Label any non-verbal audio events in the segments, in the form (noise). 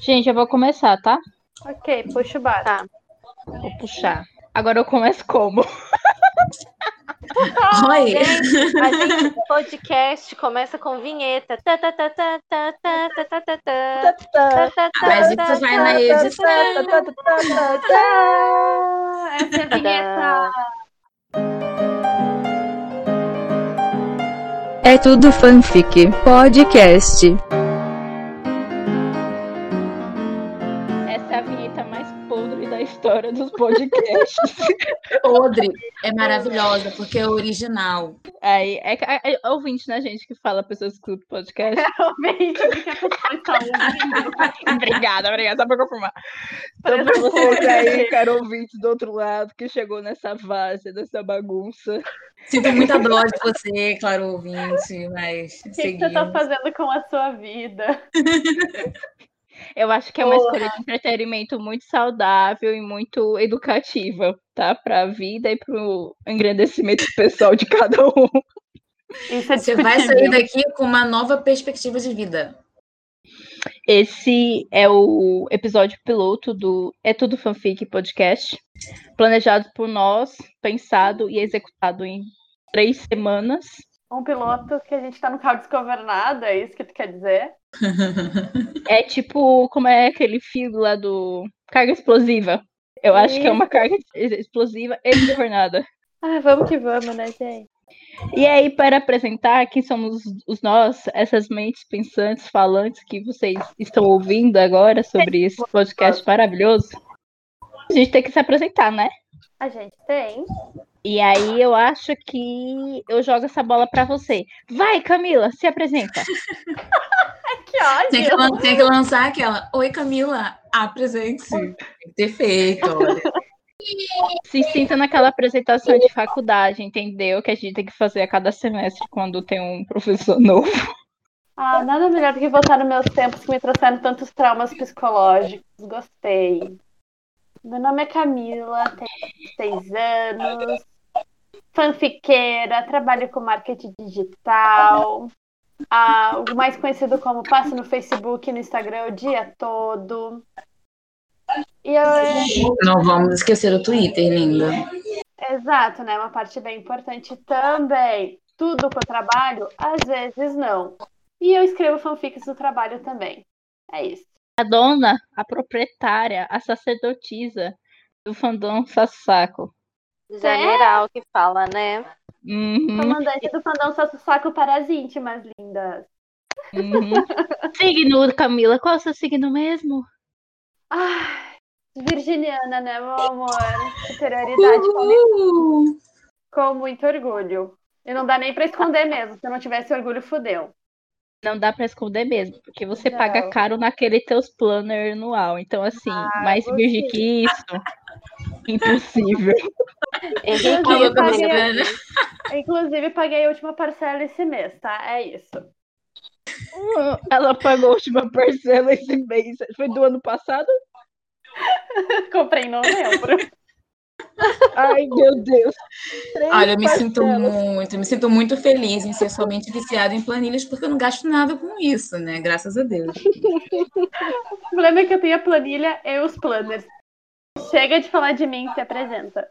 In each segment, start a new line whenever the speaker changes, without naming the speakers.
Gente, eu vou começar, tá?
Ok, puxa o bar.
Tá.
Vou puxar. Agora eu começo como?
Oi!
Gente, a o podcast começa com vinheta.
Mas isso vai na edição.
Essa é a vinheta.
É tudo fanfic. Podcast.
História dos podcasts. (laughs)
Podre é maravilhosa, porque é original.
Aí, é, é, é ouvinte, né, gente, que fala pessoas que escutam podcast. (laughs)
Realmente, o que a pessoa está ouvindo? (laughs)
obrigada, obrigada, só pra confirmar. Então, pra vocês aí, caro ouvinte do outro lado, que chegou nessa várzea, nessa bagunça.
Sinto muita dó de você, claro ouvinte, mas
O que, que você está
seguimos.
fazendo com a sua vida?
Eu acho que é uma
Porra.
escolha de entretenimento muito saudável e muito educativa, tá? Pra vida e pro engrandecimento pessoal de cada um.
Isso é
Você vai sair daqui com uma nova perspectiva de vida.
Esse é o episódio piloto do É Tudo Fanfic Podcast, planejado por nós, pensado e executado em três semanas.
Um piloto que a gente está no carro desgovernado, é isso que tu quer dizer? (laughs)
É tipo, como é aquele filme lá do Carga Explosiva. Eu acho que é uma carga explosiva e desgovernada.
Ah, vamos que vamos, né, gente?
E aí, para apresentar quem somos os nós, essas mentes pensantes, falantes que vocês estão ouvindo agora sobre esse podcast maravilhoso, a gente tem que se apresentar, né?
A gente tem.
E aí eu acho que eu jogo essa bola pra você. Vai, Camila, se apresenta. (laughs)
Que
Tem que, tem que lançar aquela. Oi, Camila, apresente-se. Tem que ter feito, olha. (laughs)
Se sinta naquela apresentação de faculdade, entendeu? Que a gente tem que fazer a cada semestre quando tem um professor novo.
Ah, nada melhor do que voltar nos meus tempos que me trouxeram tantos traumas psicológicos. Gostei. Meu nome é Camila, tenho 26 anos, fanfiqueira, trabalho com marketing digital. Ah, o mais conhecido como passo no Facebook e no Instagram o dia todo. E eu,
Não vamos esquecer o Twitter, linda.
Exato, né? Uma parte bem importante também. Tudo que eu trabalho, às vezes não. E eu escrevo fanfics do trabalho também. É isso.
A dona, a proprietária, a sacerdotisa do fandom Sassaco.
General que fala, né?
Uhum,
Comandante do fandom Sasso Saco para as íntimas lindas.
uhum. (laughs) Signo, Camila, qual é o seu signo mesmo?
Ai, virginiana, né, meu amor? Superioridade com,
Uhul.
com muito orgulho. E não dá nem pra esconder mesmo. Se eu não tivesse orgulho, fudeu.
Não dá pra esconder mesmo, porque você
Não.
paga caro naquele teus planner anual. Então, assim, mais
você.
virgem que isso, impossível. (laughs)
Henrique,
Falou
Eu paguei-
né?
Inclusive, paguei a última parcela esse mês, tá? É isso.
Ela pagou a última parcela esse mês. Foi do ano passado? (laughs)
Comprei em novembro.
Ai, meu Deus. Três
Olha, eu me sinto
parcelas.
muito, eu me sinto muito feliz em ser somente viciada em planilhas, porque eu não gasto nada com isso, né? Graças a Deus. (laughs)
O problema é que eu tenho a planilha e os planners. Chega de falar de mim, se apresenta.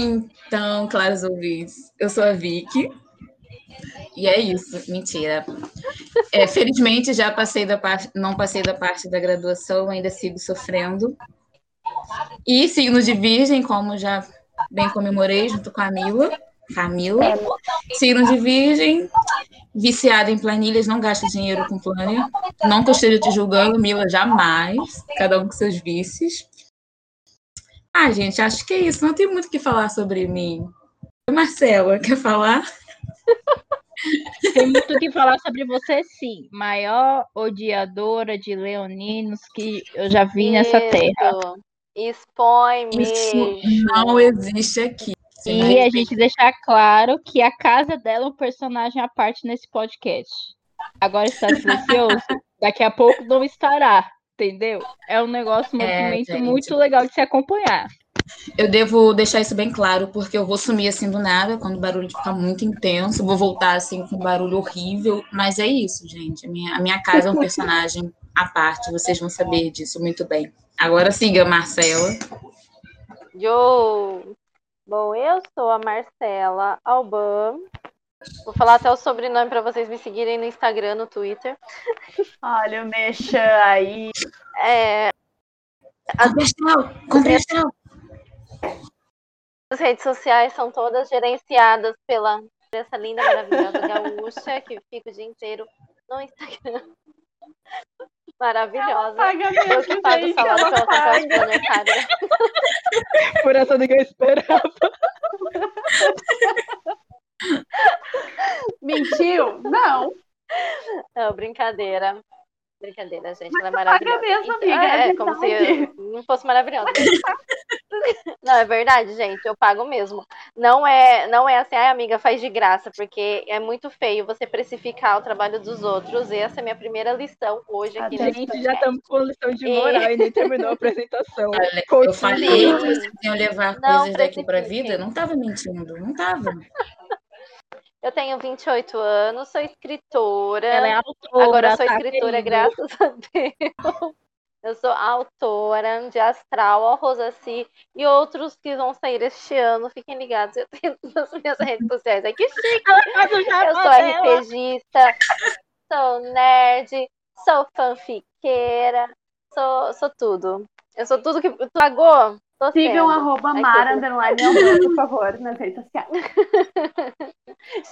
Então, claros ouvintes, eu sou a Vicky. E é isso, mentira. É, felizmente já passei da parte, não passei da parte da graduação, ainda sigo sofrendo. E signo de virgem, como já bem comemorei junto com a Mila. Camila. Signo de virgem, viciada em planilhas, não gasta dinheiro com planner. Não que eu esteja te julgando, Mila, jamais. Cada um com seus vícios. Ah, gente, acho que é isso. Não tem muito o que falar sobre mim. Marcela, quer falar? (laughs)
Tem muito o que falar sobre você, sim. Maior odiadora de leoninos que eu já vi nessa terra.
Isso. Expõe
Isso
mesmo.
não existe aqui.
E a gente deixar claro que a casa dela é um personagem à parte nesse podcast. Agora está silencioso, (laughs) daqui a pouco não estará, entendeu? É um negócio, um
É,
movimento
gente.
muito legal de se acompanhar.
Eu devo deixar isso bem claro, porque eu vou sumir assim do nada, quando o barulho ficar muito intenso. Vou voltar assim com um barulho horrível. Mas é isso, gente. A minha, a minha casa é um personagem à parte, vocês vão saber disso muito bem. Agora siga, Marcela.
Yo! Bom, eu sou a Marcela Alban. Vou falar até o sobrenome para vocês me seguirem no Instagram, no Twitter.
Olha o Mexan aí.
É,
compre astral.
as redes sociais são todas gerenciadas pela essa linda, maravilhosa gaúcha que fica o dia inteiro no Instagram. (laughs) Maravilhosa.
Paga
Eu
mesmo,
que pago o
gente,
salário
ela
pela
paga.
supermercado.
Por essa ninguém esperava. (laughs)
Mentiu? Não. (laughs)
Não, brincadeira. Brincadeira, gente. Ela é
Paga
maravilhosa.
mesmo,
Então,
amiga.
é,
É,
é como se eu não fosse maravilhosa. (laughs) Não, é verdade, gente. Eu pago mesmo. Não é, não é assim, ai, amiga, faz de graça, porque é muito feio você precificar o trabalho dos outros. E essa é a minha primeira lição hoje aqui nesse
Gente, já estamos com lição de moral e nem terminou a (laughs) apresentação.
Eu falei que vocês iam levar
Não
coisas daqui para a vida. Eu não estava mentindo, não estava.
Eu tenho 28 anos, sou escritora.
Ela é autora.
Agora eu sou
tá,
escritora,
querido?
graças a Deus. Eu sou autora de Astral, a Rosaci e outros que vão sair este ano. Fiquem ligados, eu tenho (laughs) nas minhas redes sociais. Ai, que chique! Eu sou. RPGista, sou nerd, sou fanfiqueira, sou, sou tudo. Eu sou tudo que tu pagou. Tô
Sigam arroba Mara por favor, nas redes sociais. (laughs)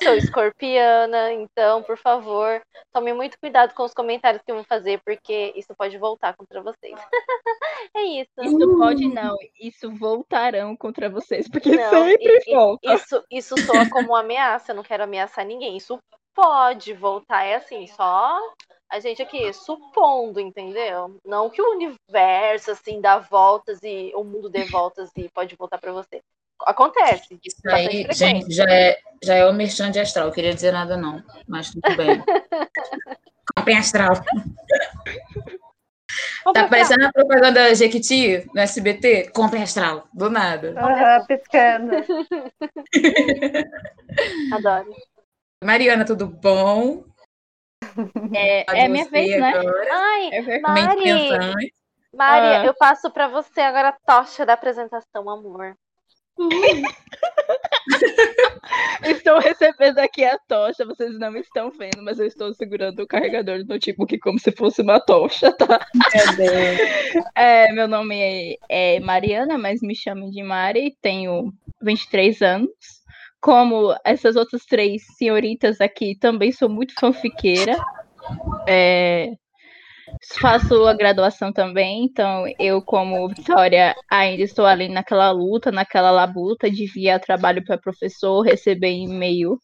Sou escorpiana, então, por favor, tome muito cuidado com os comentários que eu vou fazer, porque isso pode voltar contra vocês. (laughs) é isso.
Isso pode não. Isso voltarão contra vocês, porque
Não,
sempre
e-
volta.
Isso, isso soa como uma ameaça, eu não quero ameaçar ninguém. Isso pode voltar, é assim, só a gente aqui supondo, entendeu? Não que o universo, assim, dá voltas e o mundo dê voltas e pode voltar pra você. Acontece.
Isso
Bastante
aí, gente, já é, já é o merchan de astral. Eu queria dizer nada, não. Mas tudo bem. (laughs) Comprem astral. Tá parecendo a propaganda da Jequiti no SBT? Comprem astral. Do nada.
Aham, piscando. (laughs)
Adoro.
Mariana, tudo bom?
É,
Pode
é minha vez, né?
Ai,
É
Mari. Mari,
Ah.
eu passo pra você agora a tocha da apresentação, amor.
Estou recebendo aqui a tocha, vocês não estão vendo, mas eu estou segurando o carregador do notebook como se fosse uma tocha, tá?
Meu Deus.
É, meu nome é, é Mariana, mas me chamem de Mari, tenho 23 anos. Como essas outras três senhoritas aqui, também sou muito fanfiqueira. É, faço a graduação também, então eu, como Vitória, ainda estou ali naquela luta, naquela labuta de via trabalho para professor, receber e-mail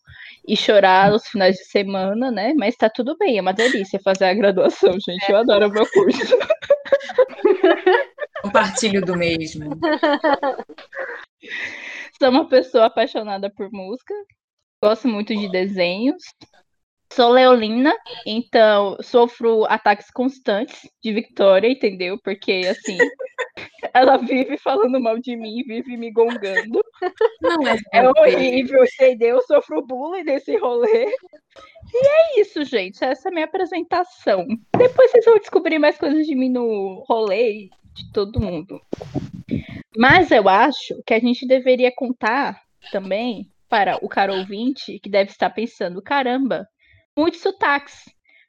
e chorar nos finais de semana, né? Mas tá tudo bem, é uma delícia fazer a graduação, gente. Eu adoro o meu curso. (laughs)
Compartilho do mesmo.
Sou uma pessoa apaixonada por música, gosto muito de desenhos. Sou leolina, então sofro ataques constantes de Victoria, entendeu? Porque, assim, (laughs) ela vive falando mal de mim, vive me gongando.
Não é,
É
fanfic.
horrível, entendeu? Eu sofro bullying nesse rolê. E é isso, gente. Essa é a minha apresentação. Depois vocês vão descobrir mais coisas de mim no rolê de todo mundo. Mas eu acho que a gente deveria contar também para o caro ouvinte que deve estar pensando: caramba, muitos sotaques.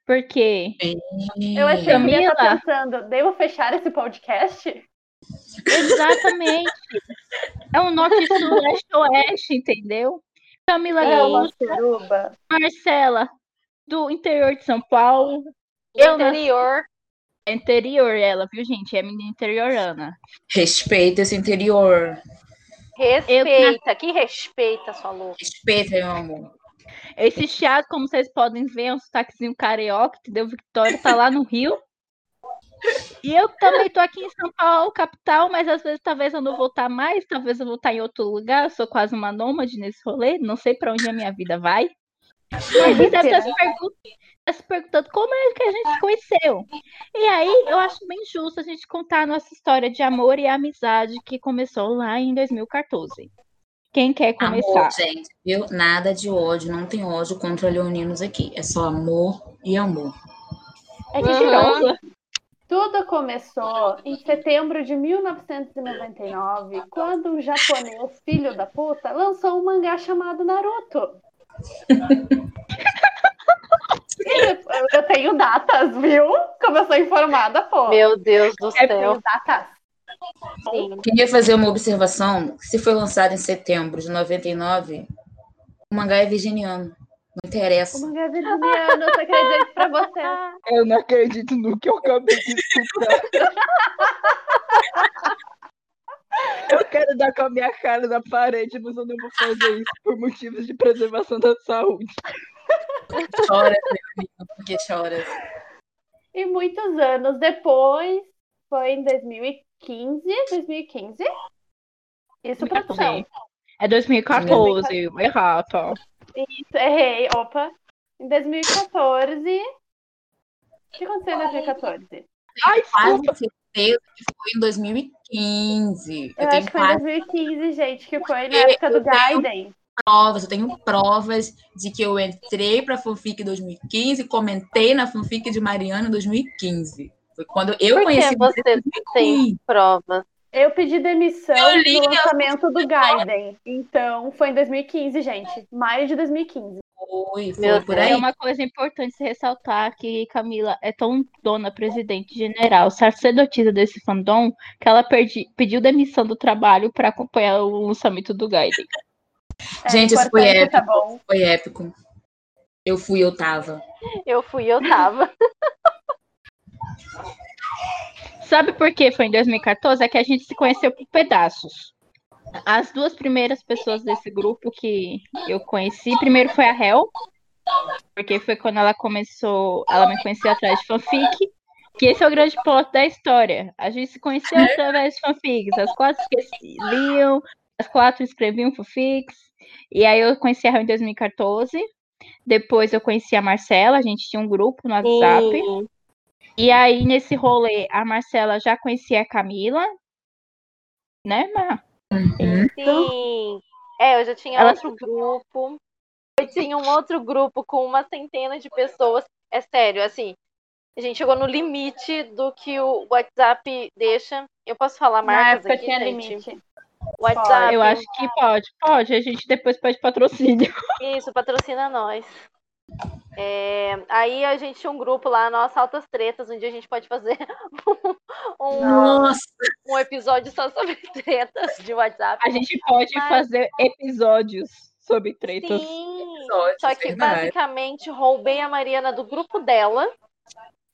Porque
Eu achei que ele ia
Camila.
estar pensando, devo fechar esse podcast?
exatamente (laughs) é um norte, sul, leste, oeste, entendeu? Camila
É
Gaúcha. Marcela, do interior de São Paulo.
Do
Eu nasci-
interior.
É interior ela, viu, gente? É menina interiorana.
Respeita esse interior.
Respeita. Que respeita, sua louca.
Respeita, meu amor.
Esse chiado, como vocês podem ver, é um sotaquezinho carioca, entendeu? Victória tá lá no Rio. (laughs) E eu também tô aqui em São Paulo, capital, mas às vezes talvez eu não vou estar mais, talvez eu vou estar em outro lugar. Eu sou quase uma nômade nesse rolê, não sei pra onde a minha vida vai. Mas você deve estar se, pergun- tá se perguntando como é que a gente se conheceu. E aí eu acho bem justo a gente contar a nossa história de amor e amizade que começou lá em 2014. Quem quer começar?
Amor, gente, viu? Nada de ódio, não tem ódio contra leoninos aqui. É só amor e amor.
É
Mentirosa.
Tudo começou em setembro de 1999, quando um japonês filho da puta lançou um mangá chamado Naruto. (laughs) Eu tenho datas, viu? Como eu sou informada, pô.
Meu Deus do
Eu
céu.
tenho datas.
Sim.
Queria fazer uma observação. Se foi lançado em setembro de 99, o mangá é virginiano. Não
O
interessa.
mangá é virginiano, eu só queria dizer isso pra você. (laughs)
Eu não acredito no que eu acabei de escutar. (laughs) Eu quero dar com a minha cara na parede, mas eu não vou fazer isso por motivos de preservação da saúde.
Chora, meu amigo, porque choras.
E muitos anos depois, foi em 2015, 2015? Isso, produção.
É 2014, errado.
Isso, errei. Opa. Em 2014. O que aconteceu em 2014?
Ai,
Quase
desculpa.
certeza que foi em 2015. Eu,
Eu
tenho
acho que foi em
quase
2015, gente, que foi na época do Gaiden.
provas, eu tenho provas de que eu entrei para a fanfic em 2015 e comentei na fanfic de Mariana em 2015. Foi quando eu
Por
conheci
que você tem
Sim.
provas?
Eu pedi demissão
Eu li
lançamento do Gaiden. Então, foi em 2015, gente. Maio de 2015.
Foi, foi
Meu
por aí.
É uma coisa importante se ressaltar que Camila é tão dona presidente general, sacerdotisa desse fandom, que ela perdi- pediu demissão do trabalho para acompanhar o lançamento do Gaiden.
É
Gente, isso foi
importante,
épico.
tá bom?
Foi épico. Eu fui, eu tava.
Eu fui, eu tava. (laughs)
Sabe por que foi em 2014? É que a gente se conheceu por pedaços. As duas primeiras pessoas desse grupo que eu conheci, primeiro foi a Hel, porque foi quando ela começou, ela me conhecia atrás de fanfic, que esse é o grande plot da história. A gente se conheceu através de fanfics, as quatro liam, as quatro escreviam fanfics, e aí eu conheci a Hel em 2014, depois eu conheci a Marcela, a gente tinha um grupo no WhatsApp,
Sim.
E aí, nesse rolê, a Marcela já conhecia a Camila, né, Mar?
Uhum.
Sim. É, eu já tinha
Ela-
outro grupo. Eu tinha um outro grupo com uma centena de pessoas. É sério, assim. A gente chegou no limite do que o WhatsApp deixa. Eu posso falar
Na
marcas
época
aqui,
tinha
gente?
limite.
WhatsApp.
Eu acho que pode, pode. A gente depois pede patrocínio.
Isso, patrocina nós. É, aí a gente tinha um grupo lá, nossa, altas tretas, onde a gente pode fazer (laughs) um,
Nossa,
um episódio só sobre (laughs) tretas de WhatsApp.
A gente pode
Mas-
fazer episódios sobre tretas.
Sim,
episódios,
só que
verdade.
basicamente roubei a Mariana do grupo dela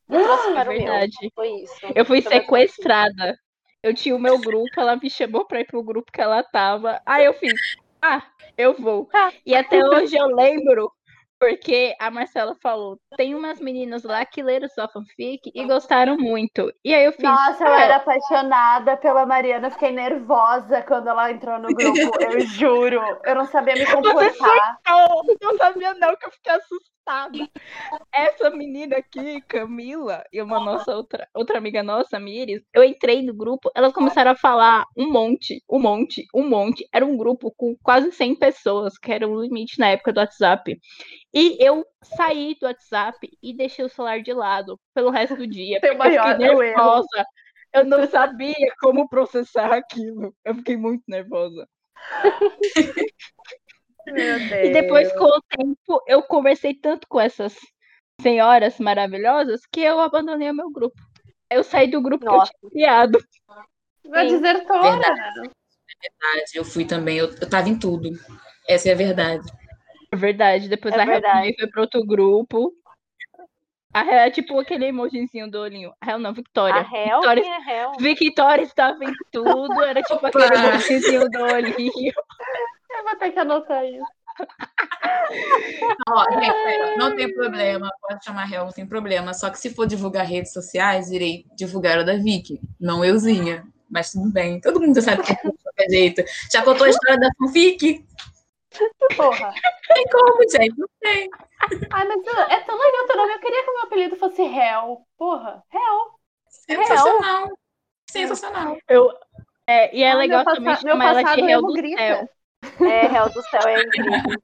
e trouxe para o meu.
Verdade.
Foi isso.
Eu fui sequestrada. Eu tinha o meu grupo, ela me chamou pra ir pro grupo que ela tava. Aí eu fiz, ah, eu vou.
Tá.
E até hoje eu lembro, porque a Marcela falou, tem umas meninas lá que leram sua fanfic e gostaram muito. E aí eu fiz,
Nossa, eu
"Ah,
era apaixonada pela Mariana. eu Fiquei nervosa quando ela entrou no grupo. Eu juro. Eu não sabia me comportar.
Não, não sabia não que eu fiquei assustada. Essa menina aqui, Camila, e uma nossa outra, outra amiga nossa, Miris, eu entrei no grupo, elas começaram a falar um monte, um monte, um monte. Era um grupo com quase 100 pessoas, que era o limite na época do WhatsApp. E eu saí do WhatsApp e deixei o celular de lado pelo resto do dia.
Seu
porque eu
maior
fiquei
erro.
nervosa. Eu não sabia como processar (laughs) aquilo. Eu fiquei muito nervosa. (laughs) E depois, com o tempo, eu conversei tanto com essas senhoras maravilhosas que eu abandonei o meu grupo. Eu saí do grupo
Nossa.
que eu tinha criado.
Uma desertora.
Verdade. eu fui também, eu, eu tava em tudo. Essa é a verdade.
É verdade. Depois
É
a Hel
verdade.
foi para outro grupo. A Hel é tipo aquele emojizinho do olhinho. A Hel não, Victoria.
A?
Vitória,
Quem é réu?
Victoria estava em tudo. Era tipo
Opa!
aquele emojizinho do olhinho. (laughs)
Eu vou ter que anotar isso.
Ó, gente, sério, não tem problema, pode chamar real, não tem problema. Só que se for divulgar redes sociais, irei divulgar o da Vicky, não euzinha. Mas tudo bem, todo mundo sabe que é de qualquer jeito. Já contou a história da fanfic?
Porra.
Tem como, gente? Não tem.
Ai, mas é tão legal teu nome. Eu queria que o meu apelido fosse Hel. Porra, Hel.
Sensacional. Sensacional.
Eu, é, e é
Ah,
legal
meu
também
passa- meu
chamar ela de
passado
Réu
emo
do
grita.
Céu.
É, réu do céu é incrível.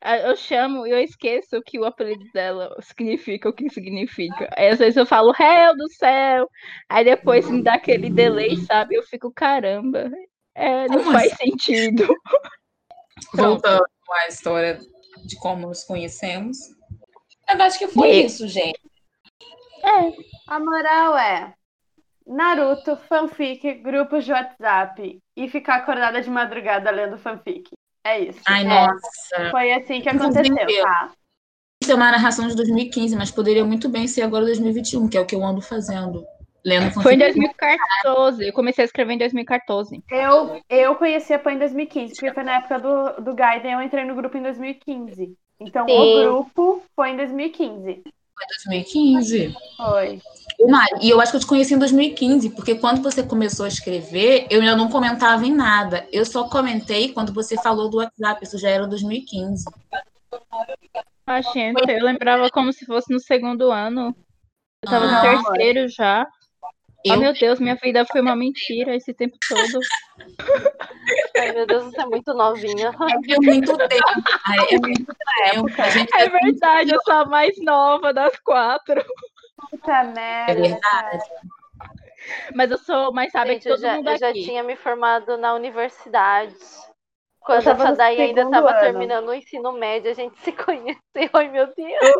Ah, Eu chamo e eu esqueço o que o apelido dela significa, o que significa. Aí às vezes eu falo, réu do céu. Aí depois me dá aquele delay, sabe? Eu fico, caramba. É, não
Como
faz sentido. (laughs)
Voltando à história de como nos conhecemos. Eu acho que foi
E-
isso, gente.
É,
A moral é Naruto, fanfic, grupos de WhatsApp e ficar acordada de madrugada lendo fanfic. É isso.
Ai,
É.
nossa.
Foi assim que aconteceu, tá?
Isso é uma narração de 2015, mas poderia muito bem ser agora 2021, que é o que eu ando fazendo. Lendo
foi em
fanfic.
2014. Eu comecei a escrever em 2014.
Eu, eu conheci a Pan em 2015, porque foi na época do, do Gaiden, eu entrei no grupo em 2015. Então
Sim.
o grupo foi em 2015.
2015.
Foi.
Mari, e eu acho que eu te conheci em 2015, porque quando você começou a escrever, eu ainda não comentava em nada. Eu só comentei quando você falou do WhatsApp, isso já era 2015.
Ah, gente, eu lembrava como se fosse no segundo ano. Eu tava
Ah.
no terceiro já. Oh,
Eu,
meu Deus, minha vida foi uma mentira esse tempo todo. (laughs)
Ai, meu Deus, você é muito novinha.
é muito tempo, (laughs) é muito tempo. A gente
É verdade, eu sou a mais nova das quatro.
Puta merda.
É verdade.
Mas eu sou mais sábia
Gente,
que
eu
todo
já,
mundo
eu já
aqui.
tinha me formado na universidade. Quando essa
no
daí ainda estava terminando o ensino médio, a gente se (laughs) conheceu. Ai, meu Deus.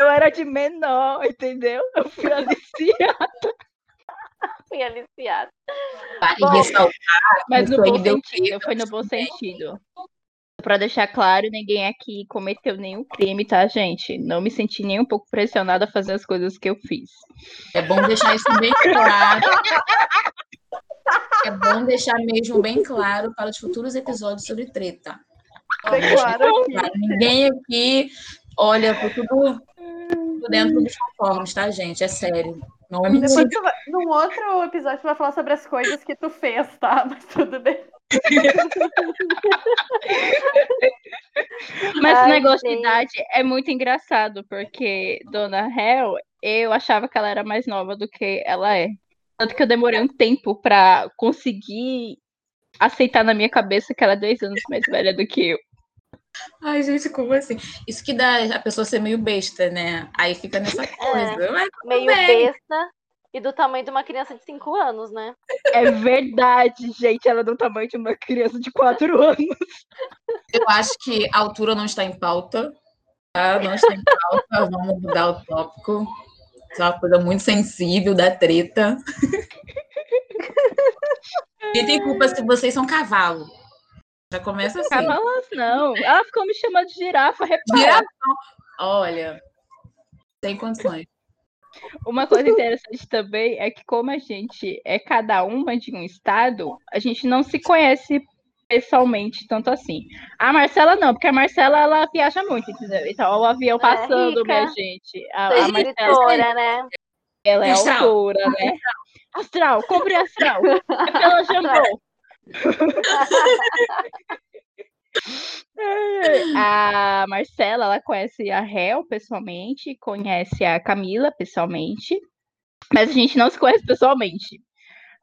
Eu era de menor, entendeu? Eu fui aliciada. (laughs)
Fui aliciada.
Vale
Bom,
ressaltar
Mas no bom sentido, foi no bom sentido. Pra deixar claro, ninguém aqui cometeu nenhum crime, tá, gente? Não me senti nem um pouco pressionada a fazer as coisas que eu fiz.
É bom deixar isso bem (laughs) claro. É bom deixar mesmo bem claro para os futuros episódios sobre treta. Claro, Ninguém aqui olha por tudo por dentro dos conformes, tá, gente? É sério. Não é
Depois
mentira.
tu vai, num outro episódio tu vai falar sobre as coisas que tu fez, tá? (laughs) Mas tudo bem.
Mas
Ai,
esse negócio de idade é muito engraçado, porque Dona Hel, eu achava que ela era mais nova do que ela é. Tanto que eu demorei um tempo pra conseguir aceitar na minha cabeça que ela é dois anos mais velha do que eu.
Ai, gente, como assim? Isso que dá a pessoa ser meio besta, né? Aí fica nessa coisa. Mas
Meio
bem.
besta e do tamanho de uma criança de 5 anos, né?
É verdade, gente. Ela é do tamanho de uma criança de quatro (laughs) anos.
eu acho que a altura não está em pauta. Tá? Não está em pauta. Vamos mudar o tópico. Isso é uma coisa muito sensível da treta. (laughs) E tem culpa se vocês são cavalo. Já começa assim.
Cavalas não. Ela ficou me chamando de girafa, repara.
Girafa. Olha, tem condições.
Uma coisa interessante também é que, como a gente é cada uma de um estado, a gente não se conhece pessoalmente tanto assim. A Marcela não, porque a Marcela ela viaja muito, entendeu? Então, o avião
É,
passando,
rica.
minha gente. A, a Marcela
escritora, né?
ela é
Astral.
autora, né? Astral, compre astral. É pela Jambô. (laughs) A Marcela, ela conhece a Hel pessoalmente, conhece a Camila pessoalmente, mas a gente não se conhece pessoalmente.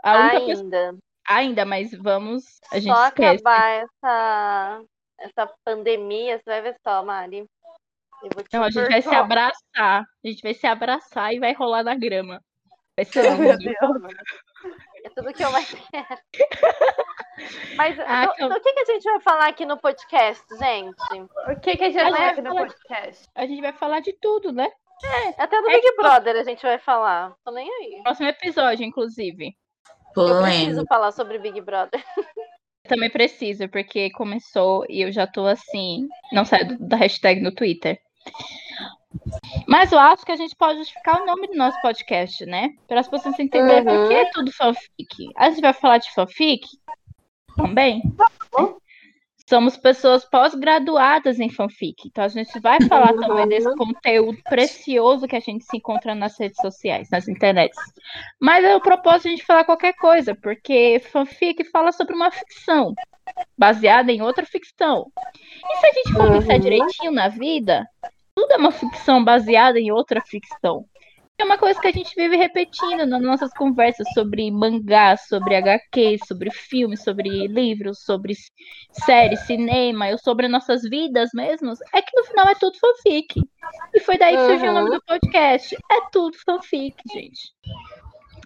A única pessoa
Ainda.
ainda, mas vamos, a gente
Só
esquece.
acabar essa, essa pandemia, você vai ver só, Mari.
Não, a gente vai se abraçar, a gente vai se abraçar e vai rolar na grama. Vai ser (laughs) lindo.
É tudo que eu mais quero. (laughs) Mas
Ah,
do,
que eu-
do que, que a gente vai falar aqui no podcast, gente?
O que, que a gente
A
vai
vai
aqui no
falar de-
podcast?
A gente vai falar de tudo, né?
Até do
É
Big
que-
Brother a gente vai falar. Tô nem aí.
Próximo episódio, inclusive.
Eu preciso
Polêmico.
falar sobre Big Brother.
Também preciso, porque começou e eu já tô assim, não saio da hashtag no Twitter. Mas eu acho que a gente pode justificar o nome do nosso podcast, né? Para as pessoas entenderem por que é tudo fanfic. A gente vai falar de fanfic também. né? Somos pessoas pós-graduadas em fanfic. Então a gente vai falar também desse conteúdo precioso que a gente se encontra nas redes sociais, nas internets. Mas eu propósito a gente falar qualquer coisa, porque fanfic fala sobre uma ficção baseada em outra ficção. E se a gente for pensar
Uhum.
direitinho na vida, tudo é uma ficção baseada em outra ficção. É uma coisa que a gente vive repetindo nas nossas conversas sobre mangá, sobre HQ, sobre filmes, sobre livros, sobre séries, cinema, ou sobre nossas vidas mesmos. É que no final é tudo fanfic. E foi daí que surgiu o nome do podcast. É tudo fanfic, gente.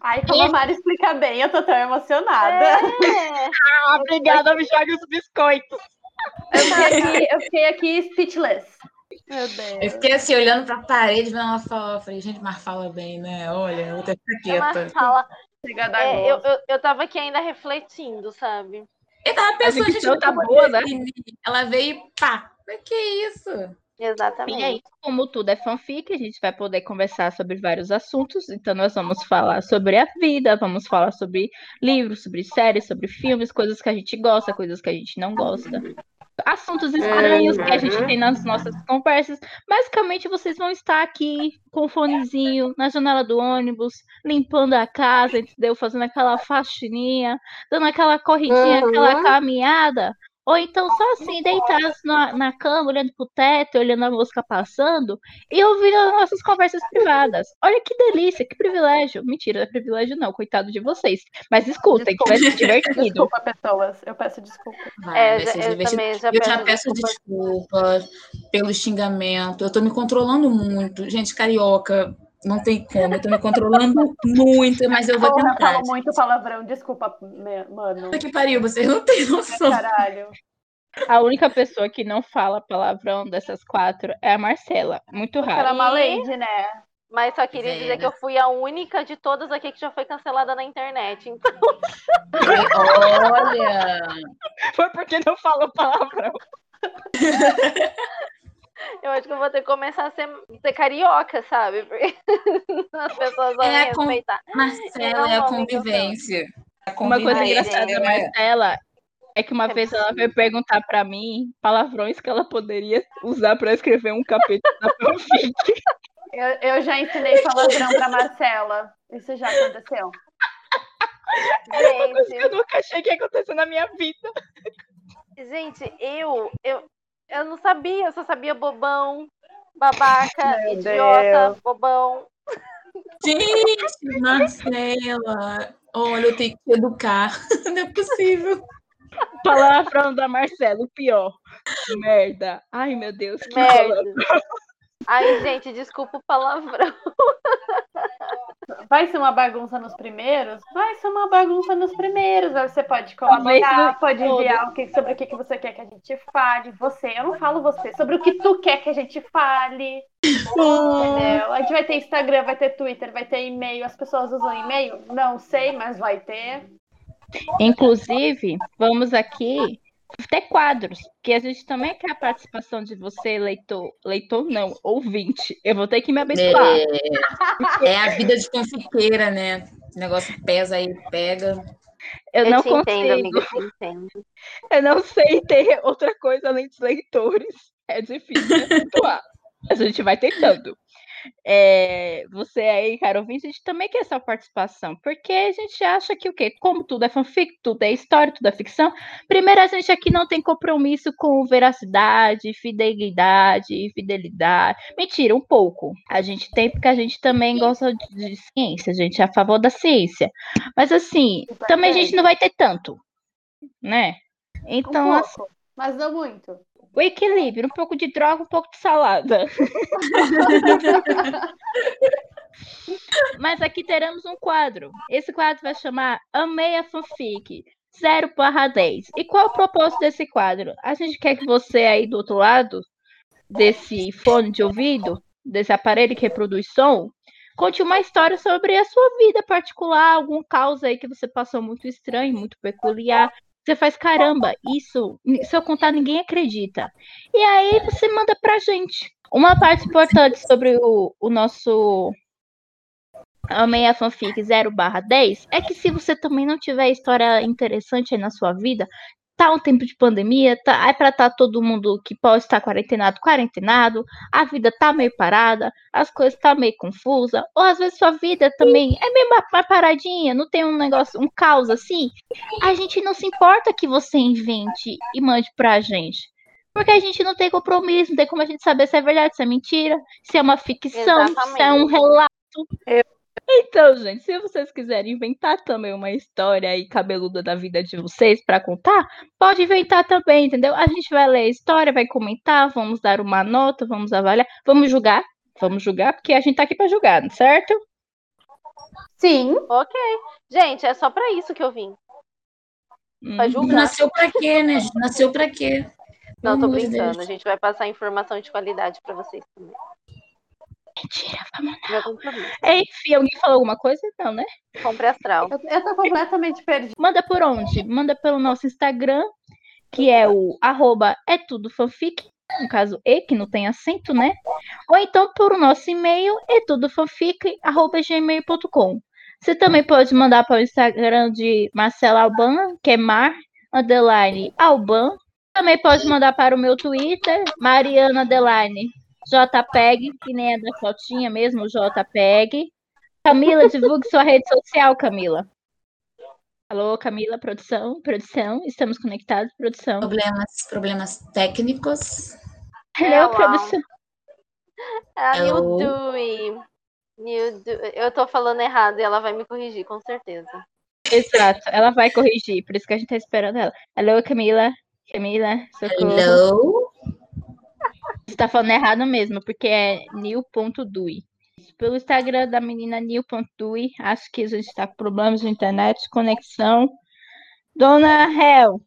Ai, como a Mari explica bem, eu tô tão emocionada.
É.
Ah, obrigada, me joga os biscoitos.
Eu, fiquei aqui, eu fiquei aqui speechless. Meu
Eu fiquei assim, olhando pra parede, vendo ela falar. Eu falei, gente, mas fala bem, né? Olha, outra fica
Mas
quieta.
fala, é, eu, eu, eu tava aqui ainda refletindo, sabe?
Eu tava pensando, gente,
dicção tá
não
boa, né?
Ela veio e pá. Mas que isso?
Exatamente.
E aí, como tudo é fanfic, a gente vai poder conversar sobre vários assuntos. Então, nós vamos falar sobre a vida, vamos falar sobre livros, sobre séries, sobre filmes, coisas que a gente gosta, coisas que a gente não gosta. Assuntos estranhos que a gente tem nas nossas conversas. Basicamente, vocês vão estar aqui com o fonezinho na janela do ônibus, limpando a casa, entendeu? Fazendo aquela faxininha, dando aquela corridinha,
Uhum.
aquela caminhada. Ou então só assim, deitados na, na cama, olhando pro teto, olhando a mosca passando e ouvindo as nossas conversas privadas. Olha que delícia, que privilégio. Mentira, não é privilégio não, coitado de vocês. Mas escutem, que vai ser divertido.
Desculpa, pessoas. Eu peço desculpa.
Vai,
É,
vai ser
eu
divertido.
também já
Eu já
peço
peço
desculpa.
desculpas pelo xingamento. Eu tô me controlando muito. Gente, carioca, não tem como. Eu tô me controlando muito, mas eu vou
Porra, eu
tentar.
falo muito palavrão. Desculpa, mano.
Puta que pariu, vocês não têm noção.
Caralho.
A única pessoa que não fala palavrão dessas quatro é a Marcela. Muito
Ela é
raro.
uma
E-
lady, né?
Mas só queria dizer que eu fui a única de todas aqui que já foi cancelada na internet. Então,
Olha,
Foi porque não falou palavrão. (laughs)
eu acho que eu vou ter que começar a ser, ser carioca, sabe? Porque (laughs) as pessoas vão
É,
me
com-
respeitar.
Marcela, é a convivência.
Uma coisa
Ai,
engraçada da Marcela é que uma
É
vez ela veio perguntar pra mim palavrões que ela poderia usar pra escrever um capítulo da fanfic.
Eu, eu já ensinei palavrão pra Marcela. Isso já aconteceu.
Gente,
eu nunca achei que ia acontecer na minha vida.
gente, eu, eu, eu não sabia, eu só sabia bobão, babaca,
Meu
idiota,
Deus.
bobão.
Gente, Marcela, olha, eu tenho que te educar. (laughs) Não é possível.
Palavrão da Marcela, o pior. Merda. Ai, meu Deus, que
Merda.
palavrão.
Ai, gente, desculpa o palavrão.
Vai ser uma bagunça nos primeiros? Vai ser uma bagunça nos primeiros. Aí você pode
Talvez
colaborar, pode enviar o que, sobre o que, que você quer que a gente fale. Você, eu não falo você, sobre o que tu quer que a gente fale. Entendeu? A gente vai ter Instagram, vai ter Twitter, vai ter e-mail. As pessoas usam e-mail? Não sei, mas vai ter.
Inclusive, vamos aqui ter quadros, que a gente também quer a participação de você, leitor. Leitor não, ouvinte. Eu vou ter que me abençoar.
É, é a vida de fanfiqueira, né? O negócio pesa aí, pega.
Eu,
Eu
não
te
consigo.
entendo, amiga, eu.
Eu não sei ter outra coisa além dos leitores. É difícil de atuar. A gente vai tentando. É, você aí, cara ouvinte, a gente também quer essa participação, porque a gente acha que o quê? Como tudo é fanfic, tudo é história, tudo é ficção. Primeiro, a gente aqui não tem compromisso com veracidade, fidelidade, fidelidade. Mentira, um pouco. A gente tem porque a gente também gosta de, de ciência, a gente é a favor da ciência. Mas assim, também a gente não vai ter tanto, né? Então,
um
assim,
pouco, mas não muito.
O equilíbrio, um pouco de droga, um pouco de salada. (laughs) Mas aqui teremos um quadro. Esse quadro vai chamar Amei a Fanfic 0 barra 10. E qual é o propósito desse quadro? A gente quer que você aí do outro lado desse fone de ouvido, desse aparelho que reproduz som, conte uma história sobre a sua vida particular, algum caos aí que você passou muito estranho, muito peculiar. Você faz, caramba, isso, se eu contar, ninguém acredita. E aí você manda pra gente. Uma parte importante sobre o, o nosso Amei a Fanfic 0 barra 10 é que se você também não tiver história interessante aí na sua vida, tá um tempo de pandemia, tá, é pra estar todo mundo que pode estar quarentenado, quarentenado, a vida tá meio parada, as coisas tá meio confusa, ou às vezes sua vida também é meio ma- mais paradinha, não tem um negócio, um caos assim, a gente não se importa que você invente e mande pra gente. Porque a gente não tem compromisso, não tem como a gente saber se é verdade, se é mentira, se é uma ficção, se é um
Exatamente.
relato?
Eu.
Então, gente, se vocês quiserem inventar também uma história aí cabeluda da vida de vocês para contar, pode inventar também, entendeu? A gente vai ler a história, vai comentar, vamos dar uma nota, vamos avaliar, vamos julgar, vamos julgar, porque a gente tá aqui para julgar, certo?
Sim.
Ok. Gente, é só pra isso que eu vim. Pra
Hum.
julgar.
Nasceu pra quê, né? Nasceu pra quê?
Não, tô brincando.
Deus.
A gente vai passar informação de qualidade pra vocês também.
Mentira, vamos.
Compromisso.
Enfim, alguém falou alguma coisa? Não, né?
Compre astral.
Eu, eu tô completamente perdida.
Manda por onde? Manda pelo nosso Instagram, que é o arroba é tudo fanfic, no caso E, que não tem acento, né? Ou então por o nosso e-mail, é tudo fanfic, arroba gmail.com. Você também pode mandar para o Instagram de Marcela Alban, que é mar, underline, Alban. Também pode mandar para o meu Twitter, Mariana, underline, JPEG, que nem é da fotinha mesmo, JPEG. Camila, divulgue sua rede social, Camila. Alô, Camila, produção, produção, estamos conectados, produção.
Problemas, problemas técnicos.
Hello,
Hello.
produção.
A New
Hello.
Dewey. New Du- Eu tô falando errado e ela vai me corrigir, com certeza.
Exato, ela vai corrigir, por isso que a gente tá esperando ela. Alô, Camila, Camila, socorro.
Hello.
Você tá falando errado mesmo, porque é new.dui. Pelo Instagram da menina new.dui, acho que a gente tá com problemas de internet, conexão. Dona Hel,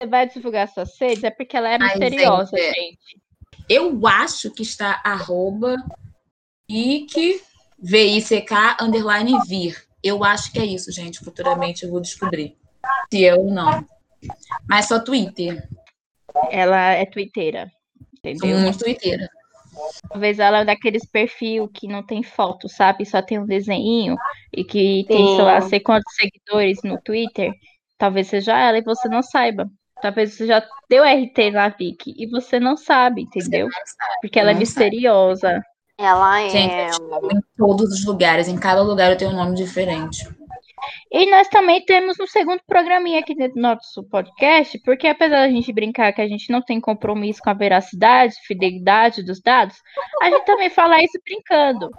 você vai divulgar suas redes? É porque ela é
Ai,
misteriosa,
gente, é.
gente.
Eu acho que está arroba V-I-C-K, underline vir. Eu acho que é isso, gente. Futuramente eu vou descobrir. Se eu não. Mas só Twitter.
Ela é twitteira,
Sou
entendeu?
muito.
Talvez ela é daqueles perfil que não tem foto, sabe? Só tem um desenho e que tem, sei lá,
Sim.
sei quantos seguidores no Twitter. Talvez seja ela e você não saiba. Talvez você já deu RT na Vicky e você não sabe, entendeu? Porque ela é
não sabe.
misteriosa.
Ela é.
Gente, em todos os lugares. Em cada lugar eu tenho um nome diferente.
E nós também temos um segundo programinha aqui dentro do nosso podcast, porque apesar da gente brincar que a gente não tem compromisso com a veracidade, fidelidade dos dados, a gente também fala isso brincando.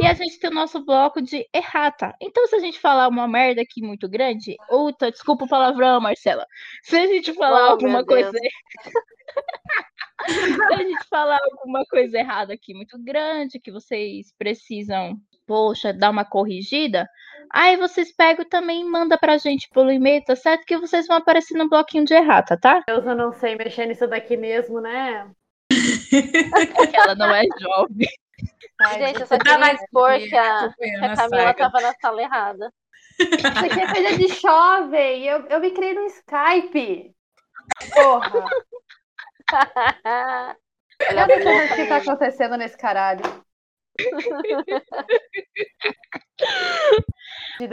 E a gente tem o nosso bloco de errata. Então, se a gente falar uma merda aqui muito grande, ou tá, desculpa o palavrão, Marcela. Se a gente falar
Oh,
alguma coisa. (laughs) Se a gente falar alguma coisa errada aqui muito grande, que vocês precisam, poxa, dar uma corrigida, Aí vocês pegam também e mandam pra gente pelo e-mail, tá certo? Que vocês vão aparecer no bloquinho de errata, tá?
Deus, eu não sei mexer nisso daqui mesmo, né? (laughs)
Porque ela não é jovem.
Ai,
Gente, eu só queria expor
aqui,
que que a
a
Camila
saga.
tava na sala errada.
Isso aqui é coisa de jovem. Eu, eu me criei no Skype. Porra. (laughs)
Olha
o que tá
menina.
acontecendo nesse caralho.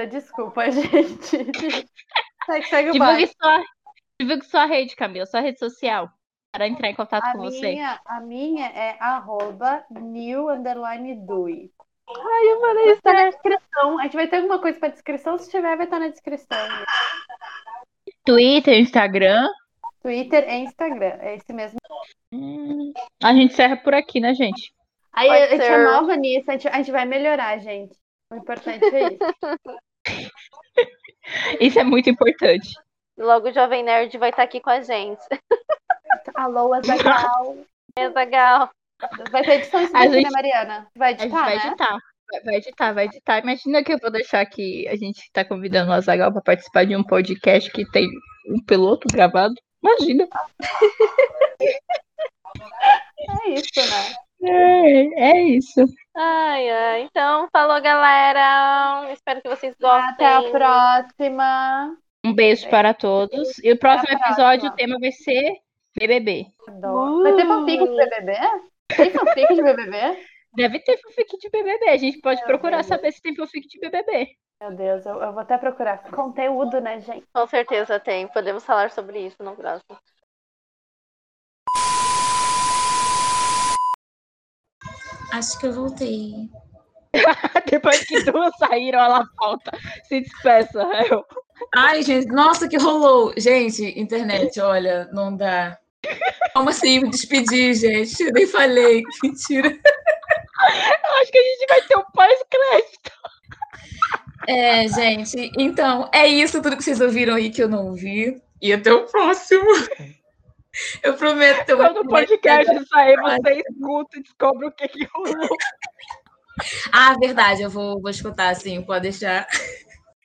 Desculpa, (laughs) gente. Segue, segue
Divulgue sua, divulgue sua rede, Camila, sua rede social. Para entrar em contato
A
com você.
minha, a minha é arroba new underline dui.
Ai, eu falei isso.
Tá na descrição. A gente vai ter alguma coisa pra descrição. Se tiver, vai estar na descrição.
Twitter, Instagram.
Twitter e Instagram. É esse mesmo.
Hum, a gente encerra por aqui, né, gente?
Aí
Pode
a gente
ser.
é nova nisso. A gente, a gente vai melhorar, gente. O importante é isso. (laughs)
Isso é muito importante.
Logo o Jovem Nerd vai estar aqui com a gente.
Alô, Azaghal. (laughs)
É legal.
Vai ter edição isso daqui,
gente-
né, Mariana? Vai editar,
vai
né?
editar. Vai- Vai editar, vai editar. Imagina que eu vou deixar que a gente está convidando o Azagal para participar de um podcast que tem um piloto gravado. Imagina. (laughs)
É isso, né?
É, é isso.
Ai, ai. Então, falou, galera. Espero que vocês gostem.
Até a próxima.
Um beijo para todos. E o próximo episódio, o tema vai ser BBB.
Adoro. Vai ter fanfic de BBB? Tem fanfic de BBB?
Deve ter fanfic de BBB. A gente pode
Meu
procurar
Deus.
saber se tem fanfic de BBB.
Meu Deus, eu, eu vou até procurar conteúdo, né, gente?
Com certeza tem. Podemos falar sobre isso no próximo.
Acho que eu voltei. (laughs)
Depois que duas saíram, ela volta. Se despeça, eu.
Ai, gente, nossa, que rolou. Gente, internet, olha, não dá. Como assim me despedir, gente? Eu nem falei. (laughs) Mentira.
Eu acho que a gente vai ter um pós-crédito.
É, gente, então, é isso tudo que vocês ouviram aí que eu não ouvi. E até o próximo. (laughs) Eu prometo. eu
Quando o podcast sair, você escuta e descobre o que que rolou. (laughs)
Ah, verdade, eu vou, vou escutar, sim, pode deixar.